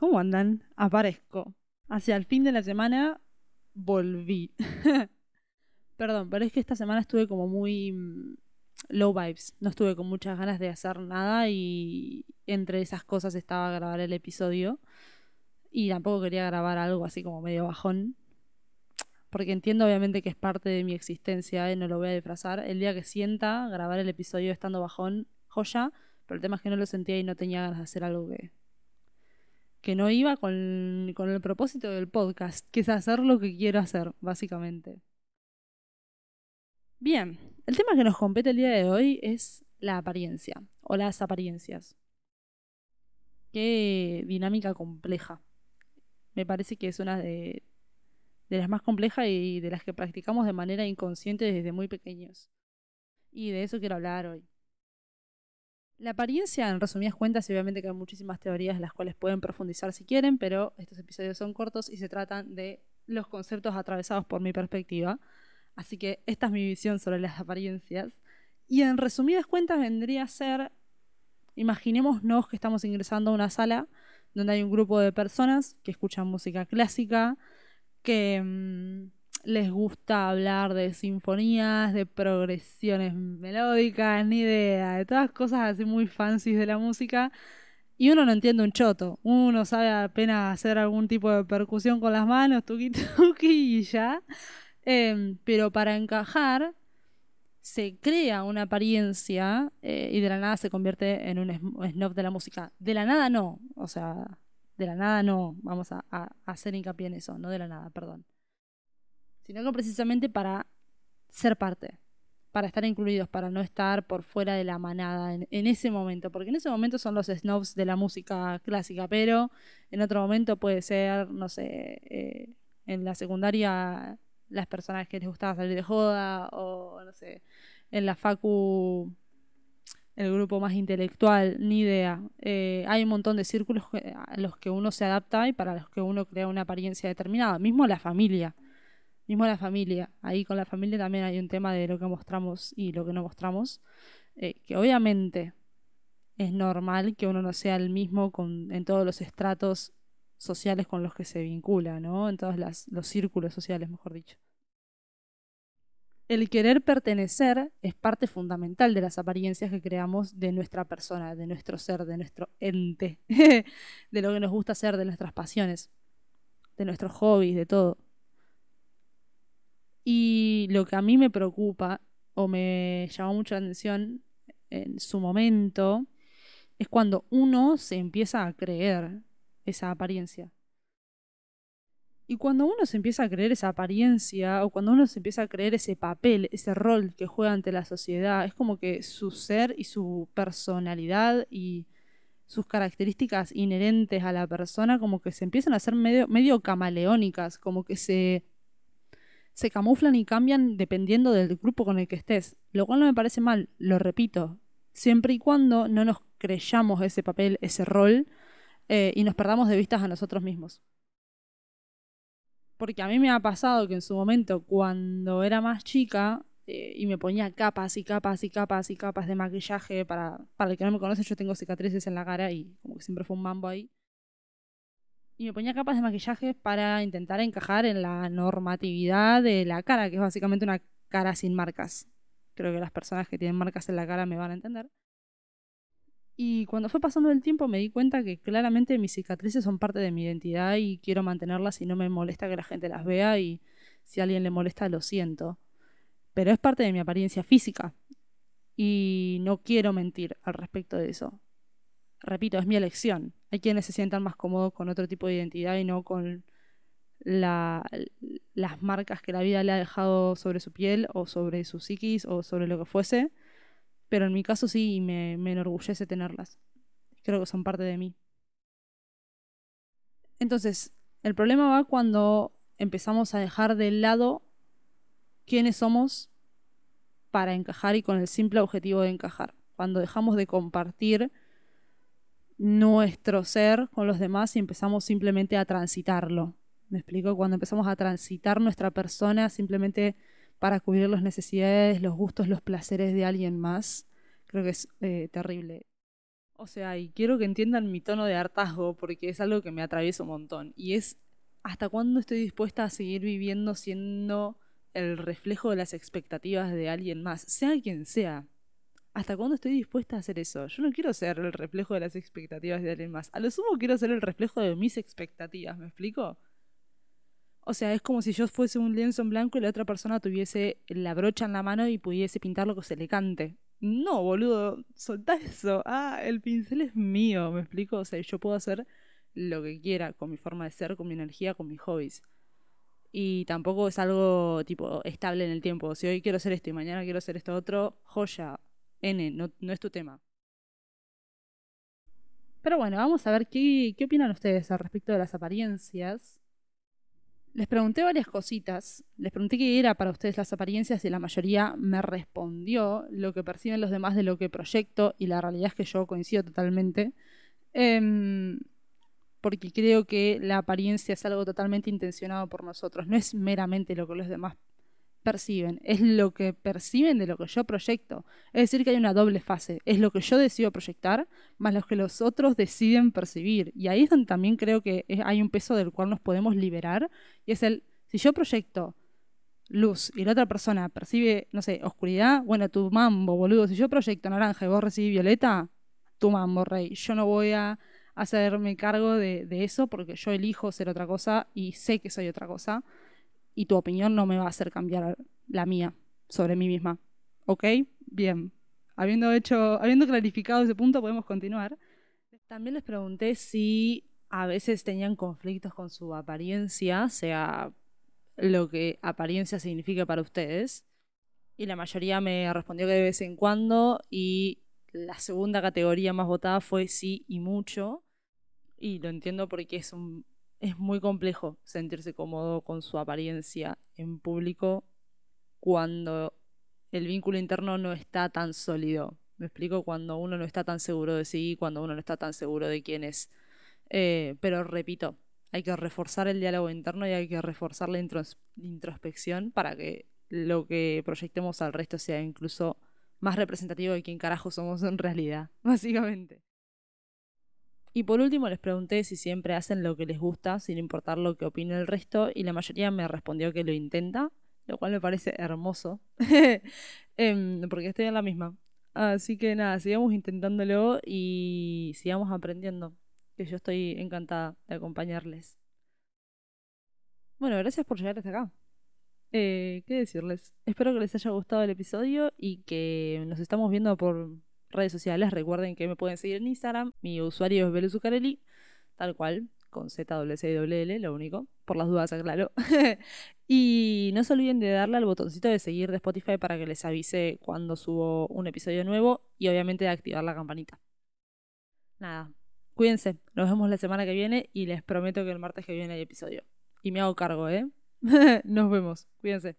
¿cómo andan? Aparezco. Hacia el fin de la semana volví. Perdón, pero es que esta semana estuve como muy mm, low vibes. No estuve con muchas ganas de hacer nada y entre esas cosas estaba grabar el episodio. Y tampoco quería grabar algo así como medio bajón. Porque entiendo obviamente que es parte de mi existencia y no lo voy a disfrazar. El día que sienta grabar el episodio estando bajón, joya. Pero el tema es que no lo sentía y no tenía ganas de hacer algo que, que no iba con, el propósito del podcast, que es hacer lo que quiero hacer, básicamente. Bien, el tema que nos compete el día de hoy es la apariencia o las apariencias. Qué dinámica compleja. Me parece que es una de, las más complejas y de las que practicamos de manera inconsciente desde muy pequeños. Y de eso quiero hablar hoy. La apariencia, en resumidas cuentas, obviamente que hay muchísimas teorías las cuales pueden profundizar si quieren, pero estos episodios son cortos y se tratan de los conceptos atravesados por mi perspectiva. Así que esta es mi visión sobre las apariencias. Y en resumidas cuentas vendría a ser, imaginémonos que estamos ingresando a una sala donde hay un grupo de personas que escuchan música clásica, que... Les gusta hablar de sinfonías, de progresiones melódicas, ni idea, de todas cosas así muy fancies de la música. Y uno no entiende un choto. Uno sabe apenas hacer algún tipo de percusión con las manos, tuki tuki y ya. Em, pero para encajar, se crea una apariencia eh, y de la nada se convierte en un snob de la música. De la nada no. O sea, de la nada no. Vamos a hacer hincapié en eso. No de la nada, perdón sino que precisamente para ser parte, para estar incluidos, para no estar por fuera de la manada en, ese momento, porque en ese momento son los snobs de la música clásica, pero en otro momento puede ser, no sé, eh, en la secundaria las personas que les gustaba salir de joda, o no sé, en la facu el grupo más intelectual, ni idea. Eh, hay un montón de círculos a los que uno se adapta y para los que uno crea una apariencia determinada, mismo la familia. Mismo la familia. Ahí con la familia también hay un tema de lo que mostramos y lo que no mostramos. Eh, que obviamente es normal que uno no sea el mismo en todos los estratos sociales con los que se vincula, ¿no? En todos los círculos sociales, mejor dicho. El querer pertenecer es parte fundamental de las apariencias que creamos de nuestra persona, de nuestro ser, de nuestro ente, de lo que nos gusta hacer, de nuestras pasiones, de nuestros hobbies, de todo. Y lo que a mí me preocupa o me llamó mucho la atención en su momento es cuando uno se empieza a creer esa apariencia. Y cuando uno se empieza a creer esa apariencia, o cuando uno se empieza a creer ese papel, ese rol que juega ante la sociedad, es como que su ser y su personalidad y sus características inherentes a la persona como que se empiezan a hacer medio, medio camaleónicas, como que se se camuflan y cambian dependiendo del grupo con el que estés, lo cual no me parece mal, lo repito, siempre y cuando no nos creyamos ese papel, ese rol, eh, y nos perdamos de vistas a nosotros mismos. Porque a mí me ha pasado que en su momento, cuando era más chica, eh, y me ponía capas y capas y capas y capas de maquillaje, para, para el que no me conoce, yo tengo cicatrices en la cara y como que siempre fue un mambo ahí y me ponía capas de maquillaje para intentar encajar en la normatividad de la cara, que es básicamente una cara sin marcas. Creo que las personas que tienen marcas en la cara me van a entender. Y cuando fue pasando el tiempo me di cuenta que claramente mis cicatrices son parte de mi identidad y quiero mantenerlas y no me molesta que la gente las vea y si a alguien le molesta lo siento. Pero es parte de mi apariencia física y no quiero mentir al respecto de eso repito, es mi elección. Hay quienes se sientan más cómodos con otro tipo de identidad y no con las marcas que la vida le ha dejado sobre su piel o sobre su psiquis o sobre lo que fuese. Pero en mi caso sí me, me enorgullece tenerlas. Creo que son parte de mí. Entonces, el problema va cuando empezamos a dejar de lado quiénes somos para encajar y con el simple objetivo de encajar. Cuando dejamos de compartir nuestro ser con los demás y empezamos simplemente a transitarlo. ¿Me explico? Cuando empezamos a transitar nuestra persona simplemente para cubrir las necesidades, los gustos, los placeres de alguien más, creo que es eh, terrible. O sea, y quiero que entiendan mi tono de hartazgo porque es algo que me atraviesa un montón. Y es hasta cuándo estoy dispuesta a seguir viviendo siendo el reflejo de las expectativas de alguien más, sea quien sea. ¿Hasta cuándo estoy dispuesta a hacer eso? Yo no quiero ser el reflejo de las expectativas de alguien más. A lo sumo quiero ser el reflejo de mis expectativas, ¿me explico? O sea, es como si yo fuese un lienzo en blanco y la otra persona tuviese la brocha en la mano y pudiese pintar lo que se le cante. No, boludo, soltá eso. Ah, el pincel es mío, ¿me explico? O sea, yo puedo hacer lo que quiera con mi forma de ser, con mi energía, con mis hobbies. Y tampoco es algo tipo estable en el tiempo. Si hoy quiero hacer esto y mañana quiero hacer esto otro, joya, N, no, no es tu tema. Pero bueno, vamos a ver qué, qué opinan ustedes al respecto de las apariencias. Les pregunté varias cositas. Les pregunté qué era para ustedes las apariencias y la mayoría me respondió lo que perciben los demás de lo que proyecto y la realidad es que yo coincido totalmente. Em, porque creo que la apariencia es algo totalmente intencionado por nosotros. No es meramente lo que los demás perciben, es lo que perciben de lo que yo proyecto. Es decir, que hay una doble fase. Es lo que yo decido proyectar, más lo que los otros deciden percibir. Y ahí es donde también creo que hay un peso del cual nos podemos liberar. Y es el, si yo proyecto luz y la otra persona percibe, no sé, oscuridad, bueno, tu mambo, boludo. Si yo proyecto naranja y vos recibís violeta, tu mambo, rey. Yo no voy a hacerme cargo de, de eso porque yo elijo ser otra cosa y sé que soy otra cosa y tu opinión no me va a hacer cambiar la mía sobre mí misma. ¿Ok? Bien. Habiendo hecho, habiendo clarificado ese punto, podemos continuar. También les pregunté si a veces tenían conflictos con su apariencia, sea lo que apariencia significa para ustedes. Y la mayoría me respondió que de vez en cuando. Y la segunda categoría más votada fue sí y mucho. Y lo entiendo porque es un es muy complejo sentirse cómodo con su apariencia en público cuando el vínculo interno no está tan sólido. Me explico cuando uno no está tan seguro de sí, cuando uno no está tan seguro de quién es. Eh, pero repito, hay que reforzar el diálogo interno y hay que reforzar la introspección para que lo que proyectemos al resto sea incluso más representativo de quién carajo somos en realidad, básicamente. Y por último les pregunté si siempre hacen lo que les gusta, sin importar lo que opine el resto, y la mayoría me respondió que lo intenta, lo cual me parece hermoso, em, porque estoy en la misma. Así que nada, sigamos intentándolo y sigamos aprendiendo, que yo estoy encantada de acompañarles. Bueno, gracias por llegar hasta acá. Eh, ¿Qué decirles? Espero que les haya gustado el episodio y que nos estamos viendo por redes sociales, recuerden que me pueden seguir en Instagram. Mi usuario es Beluzucarelli, tal cual, con ZWCWL, lo único. Por las dudas, aclaro. y no se olviden de darle al botoncito de seguir de Spotify para que les avise cuando subo un episodio nuevo y obviamente de activar la campanita. Nada, cuídense. Nos vemos la semana que viene y les prometo que el martes que viene hay episodio. Y me hago cargo, ¿eh? Nos vemos. Cuídense.